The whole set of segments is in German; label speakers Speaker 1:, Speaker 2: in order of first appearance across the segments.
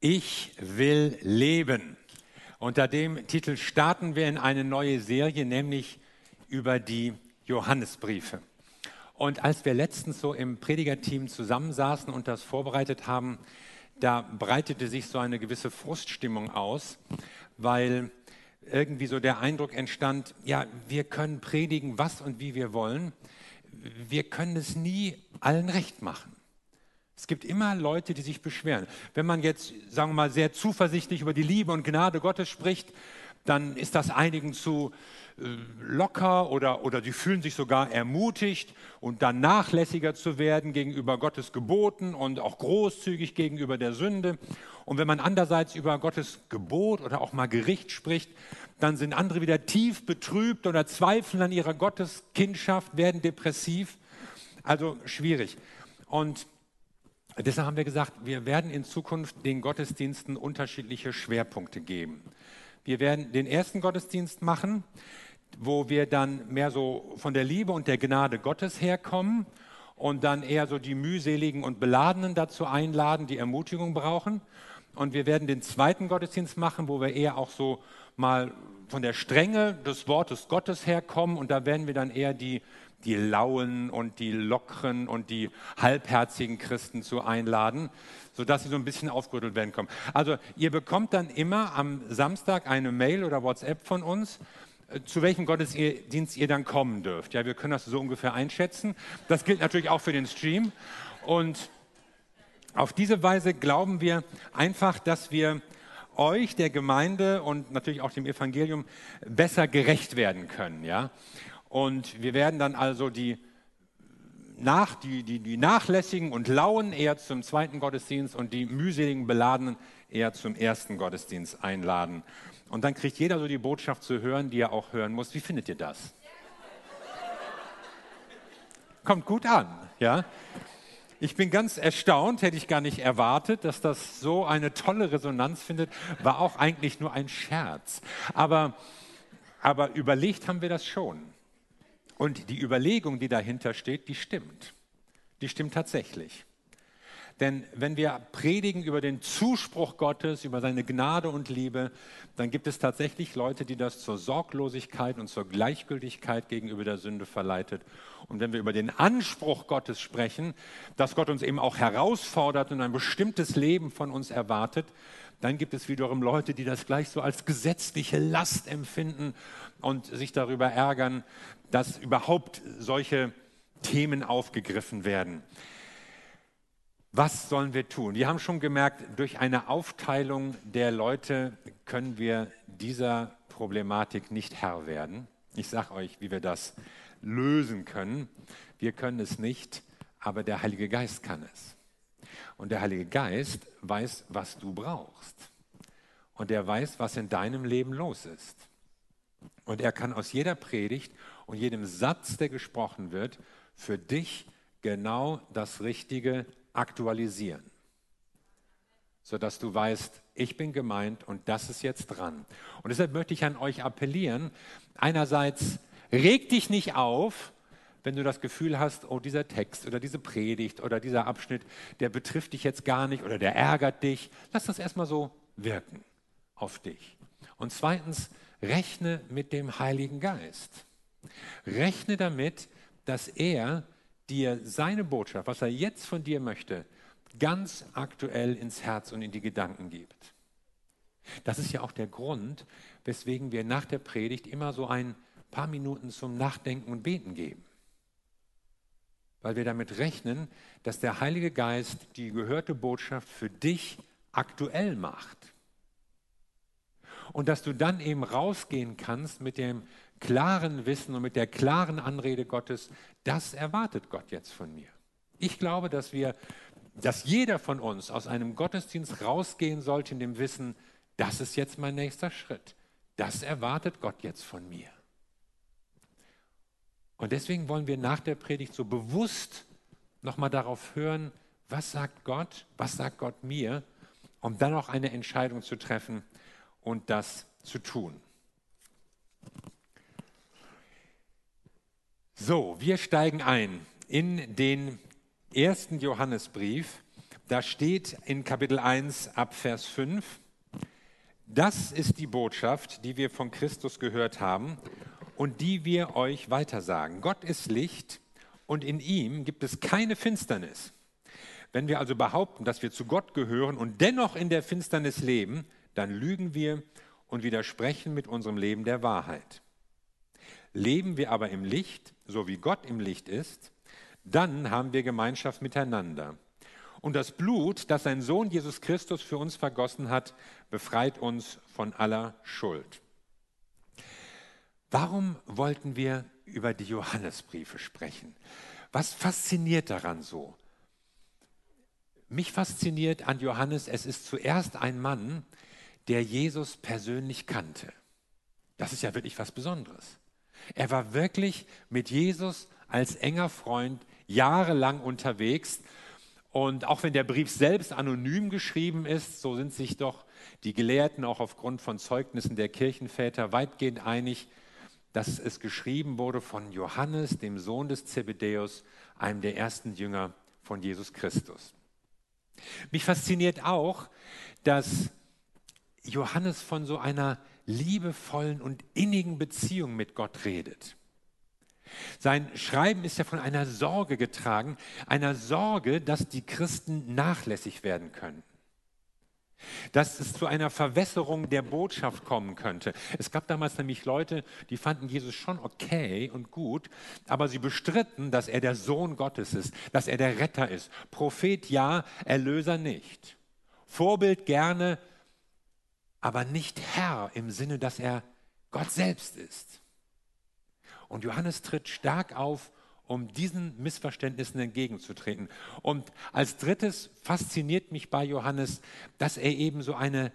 Speaker 1: Ich will leben. Unter dem Titel starten wir in eine neue Serie, nämlich über die Johannesbriefe. Und als wir letztens so im Predigerteam zusammensaßen und das vorbereitet haben, da breitete sich so eine gewisse Fruststimmung aus, weil irgendwie so der Eindruck entstand, ja, wir können predigen, was und wie wir wollen. Wir können es nie allen recht machen. Es gibt immer Leute, die sich beschweren. Wenn man jetzt, sagen wir mal, sehr zuversichtlich über die Liebe und Gnade Gottes spricht, dann ist das einigen zu äh, locker oder, oder die fühlen sich sogar ermutigt und dann nachlässiger zu werden gegenüber Gottes Geboten und auch großzügig gegenüber der Sünde. Und wenn man andererseits über Gottes Gebot oder auch mal Gericht spricht, dann sind andere wieder tief betrübt oder zweifeln an ihrer Gotteskindschaft, werden depressiv. Also schwierig. Und Deshalb haben wir gesagt, wir werden in Zukunft den Gottesdiensten unterschiedliche Schwerpunkte geben. Wir werden den ersten Gottesdienst machen, wo wir dann mehr so von der Liebe und der Gnade Gottes herkommen und dann eher so die mühseligen und Beladenen dazu einladen, die Ermutigung brauchen. Und wir werden den zweiten Gottesdienst machen, wo wir eher auch so mal von der Strenge des Wortes Gottes herkommen und da werden wir dann eher die die lauen und die lockeren und die halbherzigen Christen zu einladen, sodass sie so ein bisschen aufgerüttelt werden kommen. Also ihr bekommt dann immer am Samstag eine Mail oder WhatsApp von uns, äh, zu welchem Gottesdienst ihr dann kommen dürft. Ja, wir können das so ungefähr einschätzen. Das gilt natürlich auch für den Stream. Und auf diese Weise glauben wir einfach, dass wir euch, der Gemeinde und natürlich auch dem Evangelium besser gerecht werden können. Ja? Und wir werden dann also die, nach, die, die, die nachlässigen und lauen eher zum zweiten Gottesdienst und die mühseligen Beladenen eher zum ersten Gottesdienst einladen. Und dann kriegt jeder so die Botschaft zu hören, die er auch hören muss. Wie findet ihr das? Kommt gut an, ja? Ich bin ganz erstaunt, hätte ich gar nicht erwartet, dass das so eine tolle Resonanz findet. War auch eigentlich nur ein Scherz. Aber, aber überlegt haben wir das schon. Und die Überlegung, die dahinter steht, die stimmt. Die stimmt tatsächlich. Denn wenn wir predigen über den Zuspruch Gottes, über seine Gnade und Liebe, dann gibt es tatsächlich Leute, die das zur Sorglosigkeit und zur Gleichgültigkeit gegenüber der Sünde verleitet. Und wenn wir über den Anspruch Gottes sprechen, dass Gott uns eben auch herausfordert und ein bestimmtes Leben von uns erwartet, dann gibt es wiederum Leute, die das gleich so als gesetzliche Last empfinden und sich darüber ärgern, dass überhaupt solche Themen aufgegriffen werden. Was sollen wir tun? Wir haben schon gemerkt, durch eine Aufteilung der Leute können wir dieser Problematik nicht Herr werden. Ich sage euch, wie wir das lösen können. Wir können es nicht, aber der Heilige Geist kann es. Und der Heilige Geist weiß, was du brauchst. Und er weiß, was in deinem Leben los ist. Und er kann aus jeder Predigt und jedem Satz, der gesprochen wird, für dich genau das Richtige aktualisieren, sodass du weißt, ich bin gemeint und das ist jetzt dran. Und deshalb möchte ich an euch appellieren, einerseits reg dich nicht auf, wenn du das Gefühl hast, oh, dieser Text oder diese Predigt oder dieser Abschnitt, der betrifft dich jetzt gar nicht oder der ärgert dich. Lass das erstmal so wirken auf dich. Und zweitens, rechne mit dem Heiligen Geist. Rechne damit, dass er dir seine Botschaft, was er jetzt von dir möchte, ganz aktuell ins Herz und in die Gedanken gibt. Das ist ja auch der Grund, weswegen wir nach der Predigt immer so ein paar Minuten zum Nachdenken und Beten geben. Weil wir damit rechnen, dass der Heilige Geist die gehörte Botschaft für dich aktuell macht. Und dass du dann eben rausgehen kannst mit dem klaren Wissen und mit der klaren Anrede Gottes, das erwartet Gott jetzt von mir. Ich glaube, dass wir, dass jeder von uns aus einem Gottesdienst rausgehen sollte in dem Wissen, das ist jetzt mein nächster Schritt. Das erwartet Gott jetzt von mir. Und deswegen wollen wir nach der Predigt so bewusst nochmal darauf hören, was sagt Gott, was sagt Gott mir, um dann auch eine Entscheidung zu treffen und das zu tun. So, wir steigen ein in den ersten Johannesbrief, da steht in Kapitel 1 ab Vers 5, das ist die Botschaft, die wir von Christus gehört haben und die wir euch weitersagen. Gott ist Licht und in ihm gibt es keine Finsternis. Wenn wir also behaupten, dass wir zu Gott gehören und dennoch in der Finsternis leben, dann lügen wir und widersprechen mit unserem Leben der Wahrheit. Leben wir aber im Licht, so wie Gott im Licht ist, dann haben wir Gemeinschaft miteinander. Und das Blut, das sein Sohn Jesus Christus für uns vergossen hat, befreit uns von aller Schuld. Warum wollten wir über die Johannesbriefe sprechen? Was fasziniert daran so? Mich fasziniert an Johannes, es ist zuerst ein Mann, der Jesus persönlich kannte. Das ist ja wirklich was Besonderes. Er war wirklich mit Jesus als enger Freund jahrelang unterwegs und auch wenn der Brief selbst anonym geschrieben ist, so sind sich doch die Gelehrten auch aufgrund von Zeugnissen der Kirchenväter weitgehend einig, dass es geschrieben wurde von Johannes, dem Sohn des Zebedäus, einem der ersten Jünger von Jesus Christus. Mich fasziniert auch, dass Johannes von so einer liebevollen und innigen Beziehung mit Gott redet. Sein Schreiben ist ja von einer Sorge getragen, einer Sorge, dass die Christen nachlässig werden können. Dass es zu einer Verwässerung der Botschaft kommen könnte. Es gab damals nämlich Leute, die fanden Jesus schon okay und gut, aber sie bestritten, dass er der Sohn Gottes ist, dass er der Retter ist. Prophet ja, Erlöser nicht. Vorbild gerne, aber nicht Herr im Sinne, dass er Gott selbst ist. Und Johannes tritt stark auf, um diesen Missverständnissen entgegenzutreten. Und als drittes fasziniert mich bei Johannes, dass er eben so eine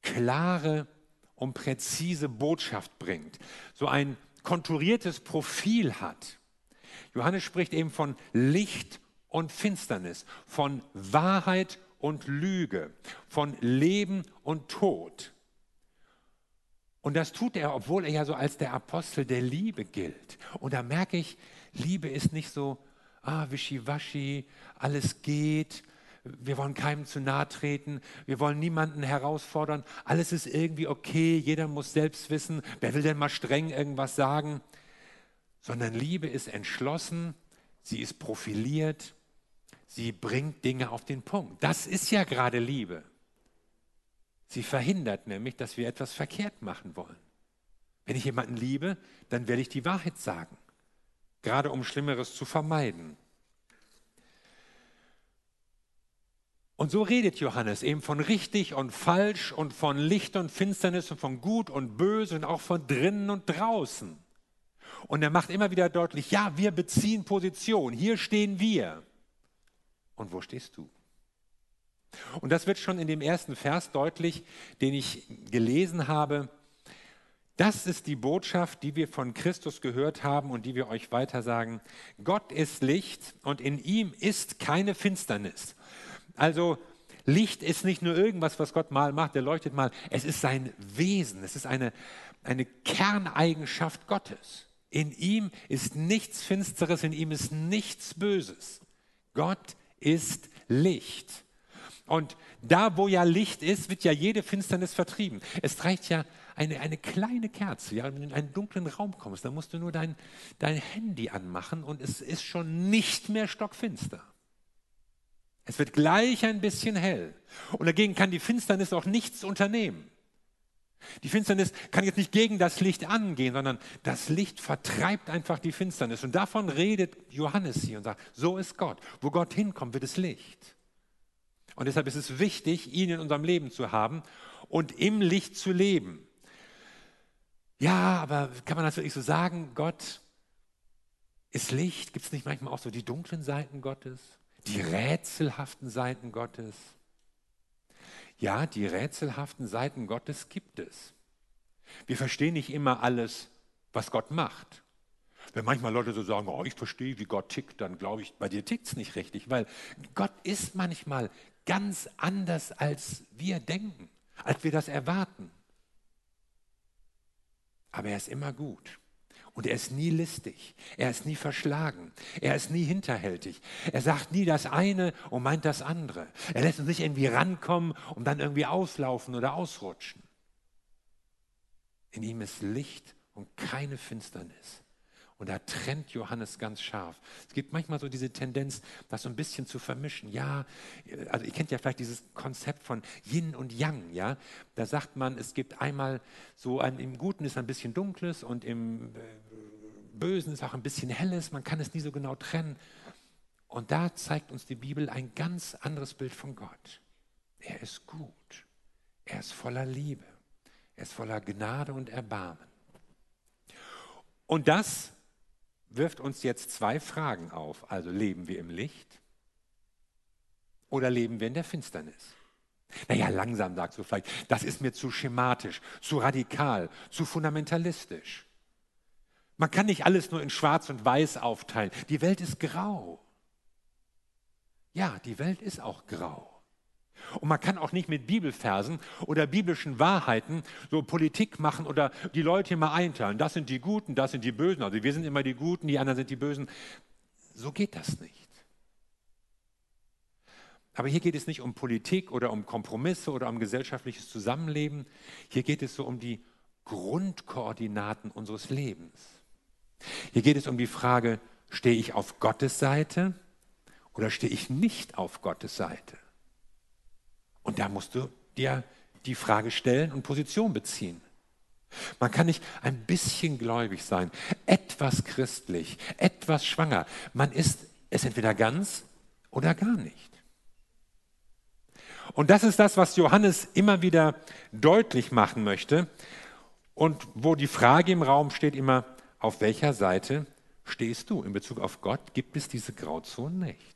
Speaker 1: klare und präzise Botschaft bringt, so ein konturiertes Profil hat. Johannes spricht eben von Licht und Finsternis, von Wahrheit und Lüge, von Leben und Tod. Und das tut er, obwohl er ja so als der Apostel der Liebe gilt. Und da merke ich, Liebe ist nicht so, ah, wischiwaschi, alles geht, wir wollen keinem zu nahe treten, wir wollen niemanden herausfordern, alles ist irgendwie okay, jeder muss selbst wissen, wer will denn mal streng irgendwas sagen, sondern Liebe ist entschlossen, sie ist profiliert, sie bringt Dinge auf den Punkt. Das ist ja gerade Liebe. Sie verhindert nämlich, dass wir etwas verkehrt machen wollen. Wenn ich jemanden liebe, dann werde ich die Wahrheit sagen, gerade um Schlimmeres zu vermeiden. Und so redet Johannes eben von richtig und falsch und von Licht und Finsternis und von gut und böse und auch von drinnen und draußen. Und er macht immer wieder deutlich, ja, wir beziehen Position, hier stehen wir. Und wo stehst du? Und das wird schon in dem ersten Vers deutlich, den ich gelesen habe. Das ist die Botschaft, die wir von Christus gehört haben und die wir euch weitersagen. Gott ist Licht und in ihm ist keine Finsternis. Also Licht ist nicht nur irgendwas, was Gott mal macht, der leuchtet mal. Es ist sein Wesen, es ist eine, eine Kerneigenschaft Gottes. In ihm ist nichts Finsteres, in ihm ist nichts Böses. Gott ist Licht. Und da, wo ja Licht ist, wird ja jede Finsternis vertrieben. Es reicht ja eine, eine kleine Kerze. Ja, wenn du in einen dunklen Raum kommst, dann musst du nur dein, dein Handy anmachen und es ist schon nicht mehr stockfinster. Es wird gleich ein bisschen hell. Und dagegen kann die Finsternis auch nichts unternehmen. Die Finsternis kann jetzt nicht gegen das Licht angehen, sondern das Licht vertreibt einfach die Finsternis. Und davon redet Johannes hier und sagt, so ist Gott. Wo Gott hinkommt, wird es Licht. Und deshalb ist es wichtig, ihn in unserem Leben zu haben und im Licht zu leben. Ja, aber kann man das wirklich so sagen? Gott ist Licht. Gibt es nicht manchmal auch so die dunklen Seiten Gottes? Die rätselhaften Seiten Gottes? Ja, die rätselhaften Seiten Gottes gibt es. Wir verstehen nicht immer alles, was Gott macht. Wenn manchmal Leute so sagen, oh, ich verstehe, wie Gott tickt, dann glaube ich, bei dir tickt es nicht richtig, weil Gott ist manchmal ganz anders, als wir denken, als wir das erwarten. Aber er ist immer gut. Und er ist nie listig, er ist nie verschlagen, er ist nie hinterhältig. Er sagt nie das eine und meint das andere. Er lässt uns nicht irgendwie rankommen und dann irgendwie auslaufen oder ausrutschen. In ihm ist Licht und keine Finsternis. Und da trennt Johannes ganz scharf. Es gibt manchmal so diese Tendenz, das so ein bisschen zu vermischen. Ja, also ihr kennt ja vielleicht dieses Konzept von Yin und Yang. Ja, da sagt man, es gibt einmal so ein, im Guten ist ein bisschen Dunkles und im äh, Bösen ist auch ein bisschen Helles. Man kann es nie so genau trennen. Und da zeigt uns die Bibel ein ganz anderes Bild von Gott. Er ist gut. Er ist voller Liebe. Er ist voller Gnade und Erbarmen. Und das wirft uns jetzt zwei Fragen auf. Also leben wir im Licht oder leben wir in der Finsternis? Naja, langsam sagst du vielleicht, das ist mir zu schematisch, zu radikal, zu fundamentalistisch. Man kann nicht alles nur in Schwarz und Weiß aufteilen. Die Welt ist grau. Ja, die Welt ist auch grau. Und man kann auch nicht mit Bibelversen oder biblischen Wahrheiten so Politik machen oder die Leute immer einteilen. Das sind die Guten, das sind die Bösen. Also wir sind immer die Guten, die anderen sind die Bösen. So geht das nicht. Aber hier geht es nicht um Politik oder um Kompromisse oder um gesellschaftliches Zusammenleben. Hier geht es so um die Grundkoordinaten unseres Lebens. Hier geht es um die Frage, stehe ich auf Gottes Seite oder stehe ich nicht auf Gottes Seite? Und da musst du dir die Frage stellen und Position beziehen. Man kann nicht ein bisschen gläubig sein, etwas christlich, etwas schwanger. Man ist es entweder ganz oder gar nicht. Und das ist das, was Johannes immer wieder deutlich machen möchte und wo die Frage im Raum steht immer, auf welcher Seite stehst du in Bezug auf Gott? Gibt es diese Grauzone nicht?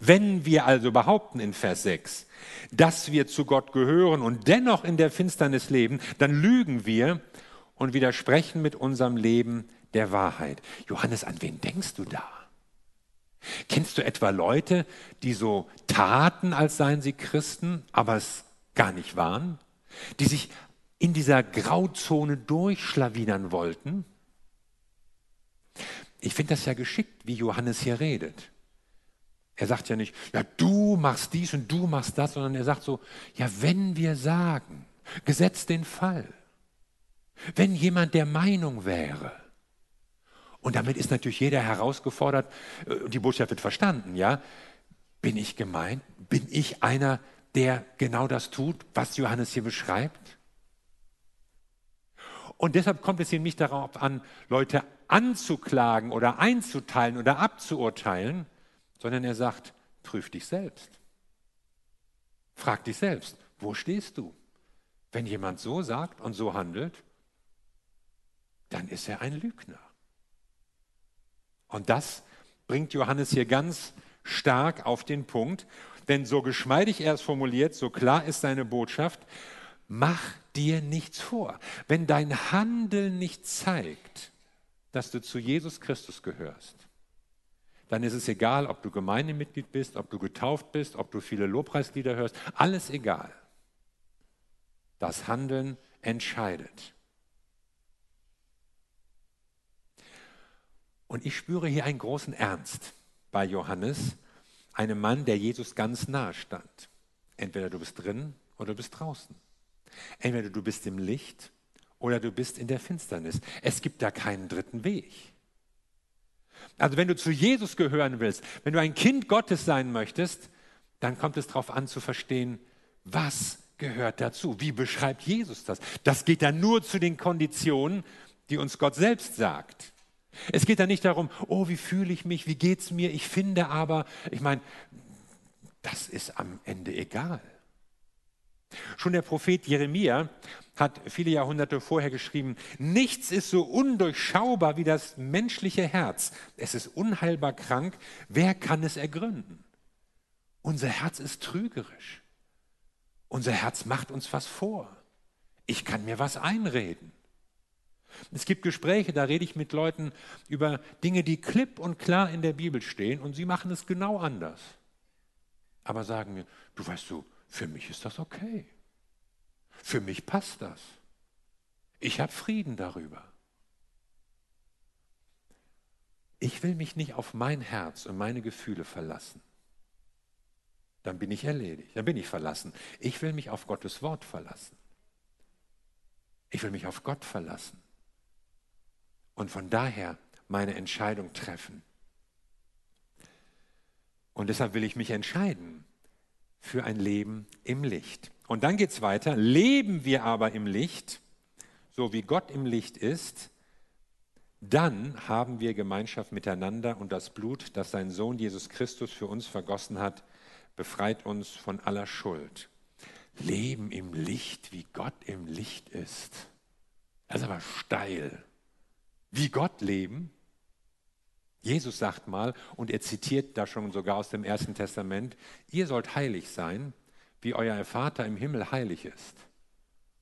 Speaker 1: Wenn wir also behaupten in Vers 6, dass wir zu Gott gehören und dennoch in der Finsternis leben, dann lügen wir und widersprechen mit unserem Leben der Wahrheit. Johannes, an wen denkst du da? Kennst du etwa Leute, die so taten, als seien sie Christen, aber es gar nicht waren? Die sich in dieser Grauzone durchschlawinern wollten? Ich finde das ja geschickt, wie Johannes hier redet. Er sagt ja nicht, ja, du machst dies und du machst das, sondern er sagt so, ja, wenn wir sagen, gesetzt den Fall, wenn jemand der Meinung wäre, und damit ist natürlich jeder herausgefordert, äh, die Botschaft wird verstanden, ja, bin ich gemeint? Bin ich einer, der genau das tut, was Johannes hier beschreibt? Und deshalb kommt es hier nicht darauf an, Leute anzuklagen oder einzuteilen oder abzuurteilen, sondern er sagt, prüf dich selbst. Frag dich selbst, wo stehst du? Wenn jemand so sagt und so handelt, dann ist er ein Lügner. Und das bringt Johannes hier ganz stark auf den Punkt, denn so geschmeidig er es formuliert, so klar ist seine Botschaft, mach dir nichts vor. Wenn dein Handeln nicht zeigt, dass du zu Jesus Christus gehörst, dann ist es egal, ob du Gemeindemitglied bist, ob du getauft bist, ob du viele Lobpreislieder hörst, alles egal. Das Handeln entscheidet. Und ich spüre hier einen großen Ernst bei Johannes, einem Mann, der Jesus ganz nahe stand. Entweder du bist drin oder du bist draußen. Entweder du bist im Licht oder du bist in der Finsternis. Es gibt da keinen dritten Weg. Also wenn du zu Jesus gehören willst, wenn du ein Kind Gottes sein möchtest, dann kommt es darauf an zu verstehen, was gehört dazu? Wie beschreibt Jesus das? Das geht dann nur zu den Konditionen, die uns Gott selbst sagt. Es geht dann nicht darum, oh, wie fühle ich mich, wie geht es mir, ich finde aber, ich meine, das ist am Ende egal. Schon der Prophet Jeremia hat viele Jahrhunderte vorher geschrieben, nichts ist so undurchschaubar wie das menschliche Herz. Es ist unheilbar krank. Wer kann es ergründen? Unser Herz ist trügerisch. Unser Herz macht uns was vor. Ich kann mir was einreden. Es gibt Gespräche, da rede ich mit Leuten über Dinge, die klipp und klar in der Bibel stehen und sie machen es genau anders. Aber sagen mir, du weißt du, für mich ist das okay. Für mich passt das. Ich habe Frieden darüber. ich will mich nicht auf mein Herz und meine Gefühle verlassen. Dann bin ich erledigt, dann bin ich verlassen. Ich will mich auf Gottes Wort verlassen. Ich will mich auf Gott verlassen. Und von daher meine Entscheidung treffen. Und deshalb will ich mich entscheiden für ein Leben im Licht. Und dann geht es weiter. Leben wir aber im Licht, so wie Gott im Licht ist, dann haben wir Gemeinschaft miteinander und das Blut, das sein Sohn Jesus Christus für uns vergossen hat, befreit uns von aller Schuld. Leben im Licht, wie Gott im Licht ist. Das ist aber steil. Wie Gott leben? Jesus sagt mal, und er zitiert da schon sogar aus dem Ersten Testament, ihr sollt heilig sein, wie euer Vater im Himmel heilig ist.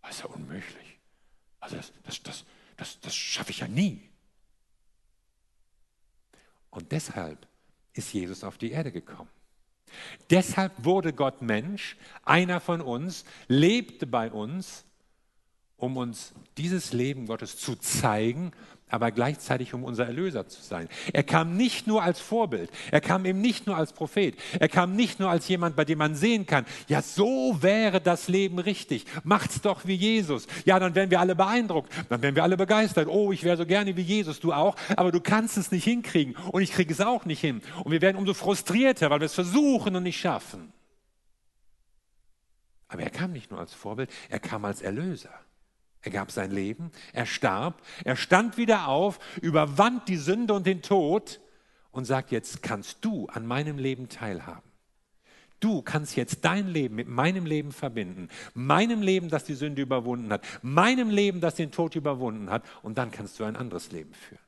Speaker 1: Das ist ja unmöglich. Also das, das, das, das, das schaffe ich ja nie. Und deshalb ist Jesus auf die Erde gekommen. Deshalb wurde Gott Mensch, einer von uns, lebte bei uns, um uns dieses Leben Gottes zu zeigen aber gleichzeitig um unser Erlöser zu sein. Er kam nicht nur als Vorbild, er kam eben nicht nur als Prophet, er kam nicht nur als jemand, bei dem man sehen kann, ja, so wäre das Leben richtig, macht's doch wie Jesus. Ja, dann wären wir alle beeindruckt, dann wären wir alle begeistert. Oh, ich wäre so gerne wie Jesus, du auch, aber du kannst es nicht hinkriegen und ich kriege es auch nicht hin. Und wir werden umso frustrierter, weil wir es versuchen und nicht schaffen. Aber er kam nicht nur als Vorbild, er kam als Erlöser. Er gab sein Leben, er starb, er stand wieder auf, überwand die Sünde und den Tod und sagt, jetzt kannst du an meinem Leben teilhaben. Du kannst jetzt dein Leben mit meinem Leben verbinden, meinem Leben, das die Sünde überwunden hat, meinem Leben, das den Tod überwunden hat, und dann kannst du ein anderes Leben führen.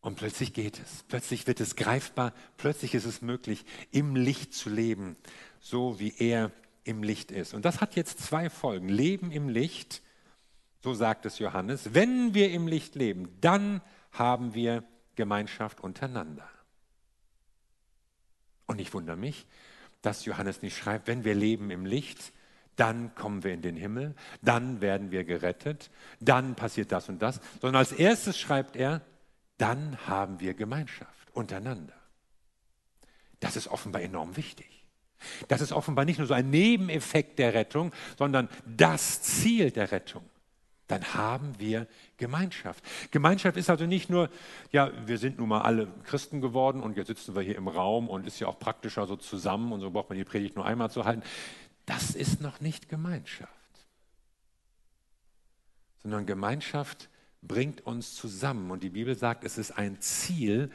Speaker 1: Und plötzlich geht es, plötzlich wird es greifbar, plötzlich ist es möglich, im Licht zu leben, so wie er im Licht ist. Und das hat jetzt zwei Folgen. Leben im Licht, so sagt es Johannes. Wenn wir im Licht leben, dann haben wir Gemeinschaft untereinander. Und ich wundere mich, dass Johannes nicht schreibt, wenn wir leben im Licht, dann kommen wir in den Himmel, dann werden wir gerettet, dann passiert das und das, sondern als erstes schreibt er, dann haben wir Gemeinschaft untereinander. Das ist offenbar enorm wichtig. Das ist offenbar nicht nur so ein Nebeneffekt der Rettung, sondern das Ziel der Rettung. Dann haben wir Gemeinschaft. Gemeinschaft ist also nicht nur, ja, wir sind nun mal alle Christen geworden und jetzt sitzen wir hier im Raum und ist ja auch praktischer so zusammen und so braucht man die Predigt nur einmal zu halten. Das ist noch nicht Gemeinschaft. Sondern Gemeinschaft bringt uns zusammen und die Bibel sagt, es ist ein Ziel,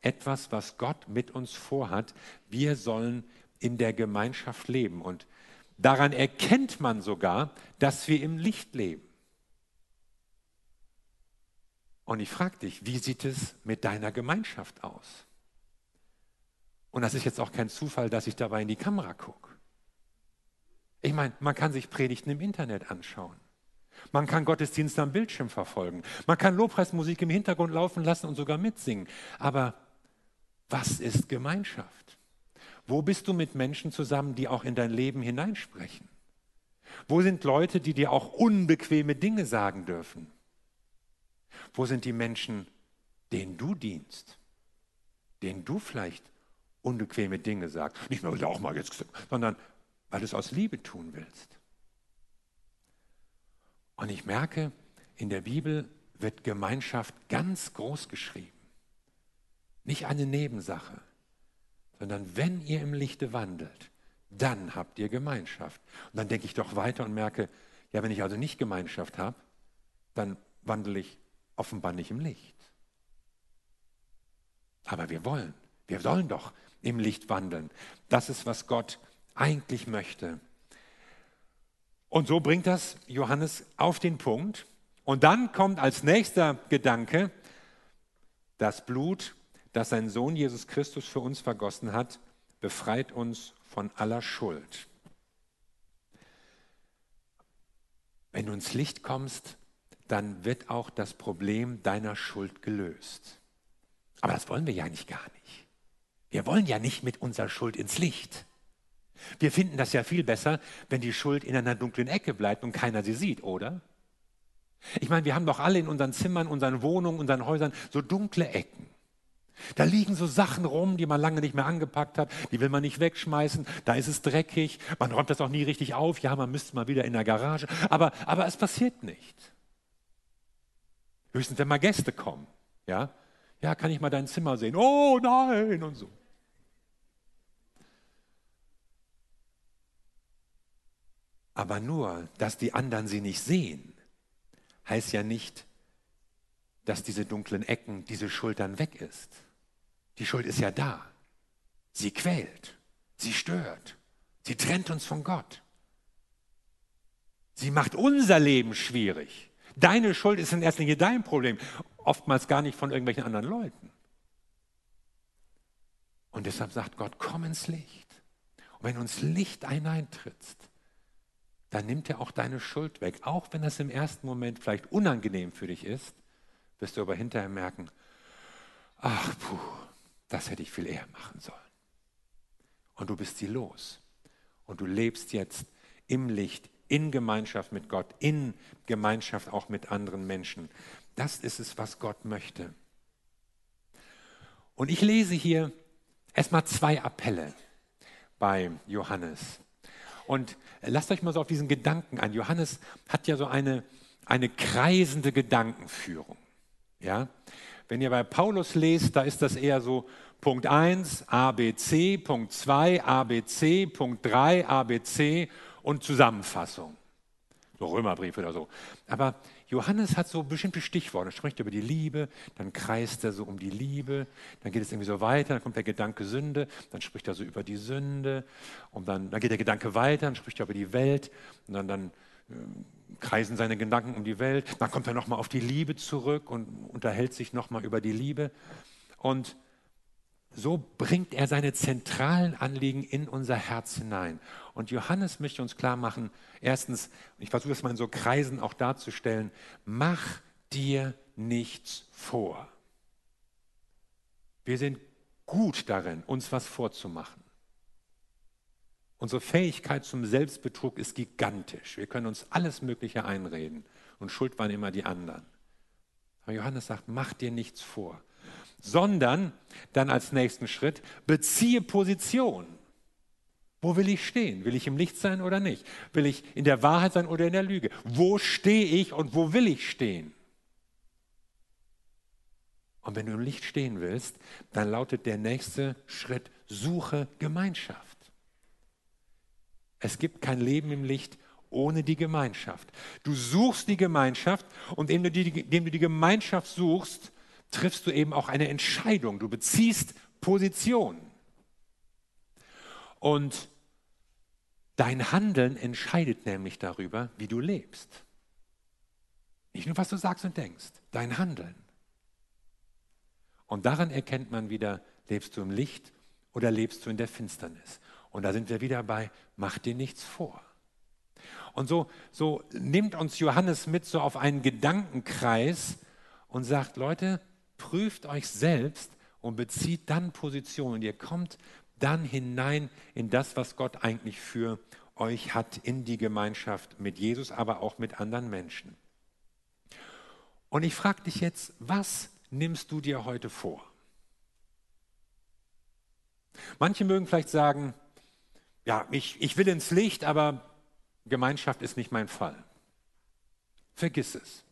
Speaker 1: etwas, was Gott mit uns vorhat. Wir sollen in der Gemeinschaft leben. Und daran erkennt man sogar, dass wir im Licht leben. Und ich frage dich, wie sieht es mit deiner Gemeinschaft aus? Und das ist jetzt auch kein Zufall, dass ich dabei in die Kamera gucke. Ich meine, man kann sich Predigten im Internet anschauen. Man kann Gottesdienste am Bildschirm verfolgen. Man kann Lobpreismusik im Hintergrund laufen lassen und sogar mitsingen. Aber was ist Gemeinschaft? Wo bist du mit Menschen zusammen, die auch in dein Leben hineinsprechen? Wo sind Leute, die dir auch unbequeme Dinge sagen dürfen? Wo sind die Menschen, denen du dienst, denen du vielleicht unbequeme Dinge sagst? Nicht nur, weil du auch mal jetzt gesagt, sondern weil du es aus Liebe tun willst. Und ich merke, in der Bibel wird Gemeinschaft ganz groß geschrieben. Nicht eine Nebensache sondern wenn ihr im Lichte wandelt, dann habt ihr Gemeinschaft. Und dann denke ich doch weiter und merke, ja, wenn ich also nicht Gemeinschaft habe, dann wandle ich offenbar nicht im Licht. Aber wir wollen, wir sollen doch im Licht wandeln. Das ist, was Gott eigentlich möchte. Und so bringt das Johannes auf den Punkt. Und dann kommt als nächster Gedanke, das Blut das sein Sohn Jesus Christus für uns vergossen hat, befreit uns von aller Schuld. Wenn du ins Licht kommst, dann wird auch das Problem deiner Schuld gelöst. Aber das wollen wir ja nicht gar nicht. Wir wollen ja nicht mit unserer Schuld ins Licht. Wir finden das ja viel besser, wenn die Schuld in einer dunklen Ecke bleibt und keiner sie sieht, oder? Ich meine, wir haben doch alle in unseren Zimmern, unseren Wohnungen, unseren Häusern so dunkle Ecken. Da liegen so Sachen rum, die man lange nicht mehr angepackt hat, die will man nicht wegschmeißen, da ist es dreckig, man räumt das auch nie richtig auf, ja, man müsste mal wieder in der Garage, aber, aber es passiert nicht. Höchstens, wenn mal Gäste kommen, ja, ja, kann ich mal dein Zimmer sehen? Oh nein und so. Aber nur, dass die anderen sie nicht sehen, heißt ja nicht, dass diese dunklen Ecken, diese Schultern weg ist. Die Schuld ist ja da. Sie quält, sie stört, sie trennt uns von Gott. Sie macht unser Leben schwierig. Deine Schuld ist in erster Linie dein Problem, oftmals gar nicht von irgendwelchen anderen Leuten. Und deshalb sagt Gott, komm ins Licht. Und wenn du ins Licht hineintrittst, dann nimmt er auch deine Schuld weg. Auch wenn das im ersten Moment vielleicht unangenehm für dich ist, wirst du aber hinterher merken, ach, puh, das hätte ich viel eher machen sollen. Und du bist sie los. Und du lebst jetzt im Licht, in Gemeinschaft mit Gott, in Gemeinschaft auch mit anderen Menschen. Das ist es, was Gott möchte. Und ich lese hier erstmal zwei Appelle bei Johannes. Und lasst euch mal so auf diesen Gedanken ein. Johannes hat ja so eine, eine kreisende Gedankenführung. Ja? Wenn ihr bei Paulus lest, da ist das eher so Punkt 1, ABC, Punkt 2, ABC, Punkt 3, ABC und Zusammenfassung. So Römerbrief oder so. Aber Johannes hat so bestimmte Stichworte. Er spricht über die Liebe, dann kreist er so um die Liebe, dann geht es irgendwie so weiter, dann kommt der Gedanke Sünde, dann spricht er so über die Sünde und dann, dann geht der Gedanke weiter, dann spricht er über die Welt und dann, dann äh, kreisen seine Gedanken um die Welt. Dann kommt er nochmal auf die Liebe zurück und unterhält sich nochmal über die Liebe. Und so bringt er seine zentralen Anliegen in unser Herz hinein. Und Johannes möchte uns klar machen, erstens, ich versuche es mal in so Kreisen auch darzustellen, mach dir nichts vor. Wir sind gut darin, uns was vorzumachen. Unsere Fähigkeit zum Selbstbetrug ist gigantisch. Wir können uns alles Mögliche einreden und schuld waren immer die anderen. Aber Johannes sagt, mach dir nichts vor, sondern dann als nächsten Schritt beziehe Position. Wo will ich stehen? Will ich im Licht sein oder nicht? Will ich in der Wahrheit sein oder in der Lüge? Wo stehe ich und wo will ich stehen? Und wenn du im Licht stehen willst, dann lautet der nächste Schritt, suche Gemeinschaft. Es gibt kein Leben im Licht ohne die Gemeinschaft. Du suchst die Gemeinschaft und indem du die, indem du die Gemeinschaft suchst, triffst du eben auch eine Entscheidung. Du beziehst Position. Und dein Handeln entscheidet nämlich darüber, wie du lebst. Nicht nur, was du sagst und denkst, dein Handeln. Und daran erkennt man wieder, lebst du im Licht oder lebst du in der Finsternis. Und da sind wir wieder bei, mach dir nichts vor. Und so, so nimmt uns Johannes mit so auf einen Gedankenkreis und sagt, Leute, prüft euch selbst und bezieht dann Position. Und ihr kommt dann hinein in das, was Gott eigentlich für euch hat, in die Gemeinschaft mit Jesus, aber auch mit anderen Menschen. Und ich frage dich jetzt, was nimmst du dir heute vor? Manche mögen vielleicht sagen, ja, ich, ich will ins Licht, aber Gemeinschaft ist nicht mein Fall. Vergiss es.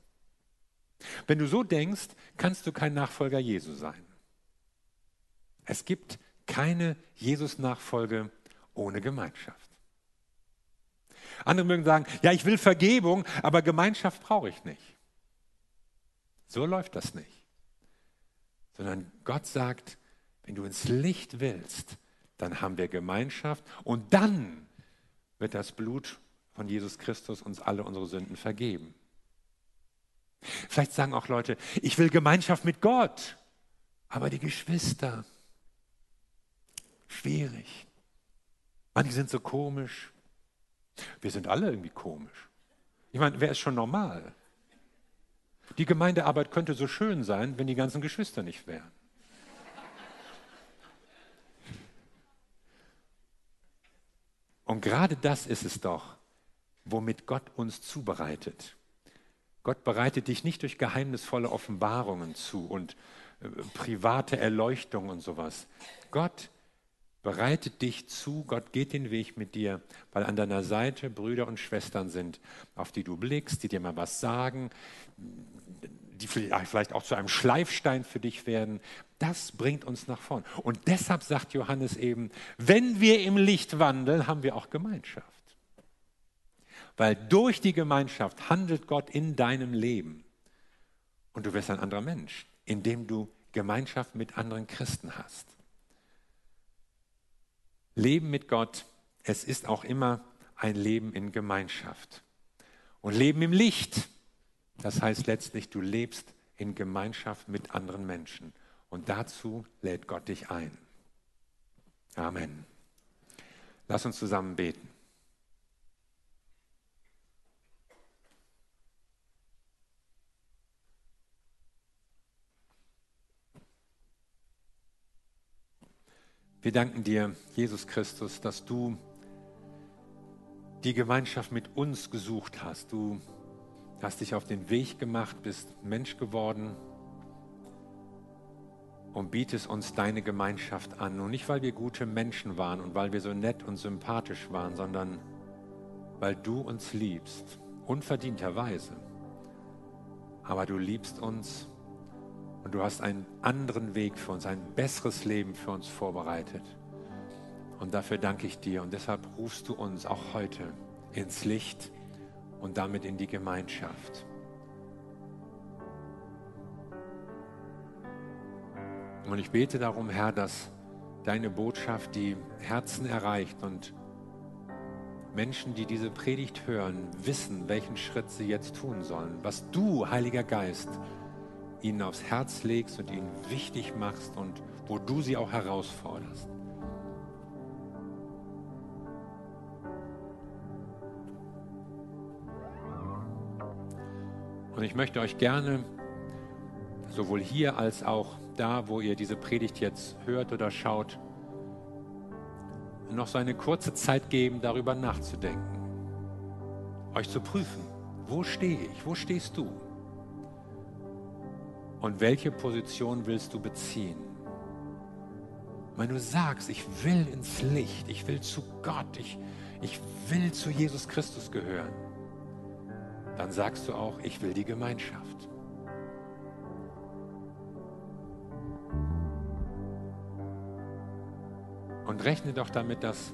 Speaker 1: Wenn du so denkst, kannst du kein Nachfolger Jesu sein. Es gibt keine Jesus-Nachfolge ohne Gemeinschaft. Andere mögen sagen, ja, ich will Vergebung, aber Gemeinschaft brauche ich nicht. So läuft das nicht. Sondern Gott sagt, wenn du ins Licht willst, dann haben wir Gemeinschaft und dann wird das Blut von Jesus Christus uns alle unsere Sünden vergeben. Vielleicht sagen auch Leute, ich will Gemeinschaft mit Gott, aber die Geschwister, schwierig. Manche sind so komisch. Wir sind alle irgendwie komisch. Ich meine, wer ist schon normal? Die Gemeindearbeit könnte so schön sein, wenn die ganzen Geschwister nicht wären. Und gerade das ist es doch, womit Gott uns zubereitet. Gott bereitet dich nicht durch geheimnisvolle Offenbarungen zu und äh, private Erleuchtung und sowas. Gott bereitet dich zu, Gott geht den Weg mit dir, weil an deiner Seite Brüder und Schwestern sind, auf die du blickst, die dir mal was sagen, die vielleicht auch zu einem Schleifstein für dich werden. Das bringt uns nach vorn. Und deshalb sagt Johannes eben, wenn wir im Licht wandeln, haben wir auch Gemeinschaft. Weil durch die Gemeinschaft handelt Gott in deinem Leben. Und du wirst ein anderer Mensch, indem du Gemeinschaft mit anderen Christen hast. Leben mit Gott, es ist auch immer ein Leben in Gemeinschaft. Und Leben im Licht, das heißt letztlich, du lebst in Gemeinschaft mit anderen Menschen. Und dazu lädt Gott dich ein. Amen. Lass uns zusammen beten. Wir danken dir, Jesus Christus, dass du die Gemeinschaft mit uns gesucht hast. Du hast dich auf den Weg gemacht, bist Mensch geworden und bietest uns deine Gemeinschaft an. Und nicht, weil wir gute Menschen waren und weil wir so nett und sympathisch waren, sondern weil du uns liebst, unverdienterweise. Aber du liebst uns und du hast einen anderen Weg für uns, ein besseres Leben für uns vorbereitet. Und dafür danke ich dir. Und deshalb rufst du uns auch heute ins Licht und damit in die Gemeinschaft. Und ich bete darum, Herr, dass deine Botschaft die Herzen erreicht und Menschen, die diese Predigt hören, wissen, welchen Schritt sie jetzt tun sollen, was du, Heiliger Geist, ihnen aufs Herz legst und ihnen wichtig machst und wo du sie auch herausforderst. Und ich möchte euch gerne, sowohl hier als auch da, wo ihr diese Predigt jetzt hört oder schaut, noch so eine kurze Zeit geben, darüber nachzudenken. Euch zu prüfen, wo stehe ich, wo stehst du? Und welche Position willst du beziehen? Wenn du sagst, ich will ins Licht, ich will zu Gott, ich, ich will zu Jesus Christus gehören, dann sagst du auch, ich will die Gemeinschaft. Und rechne doch damit, dass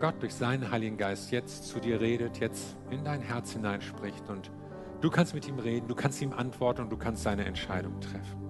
Speaker 1: Gott durch seinen Heiligen Geist jetzt zu dir redet, jetzt in dein Herz hineinspricht und Du kannst mit ihm reden, du kannst ihm antworten und du kannst seine Entscheidung treffen.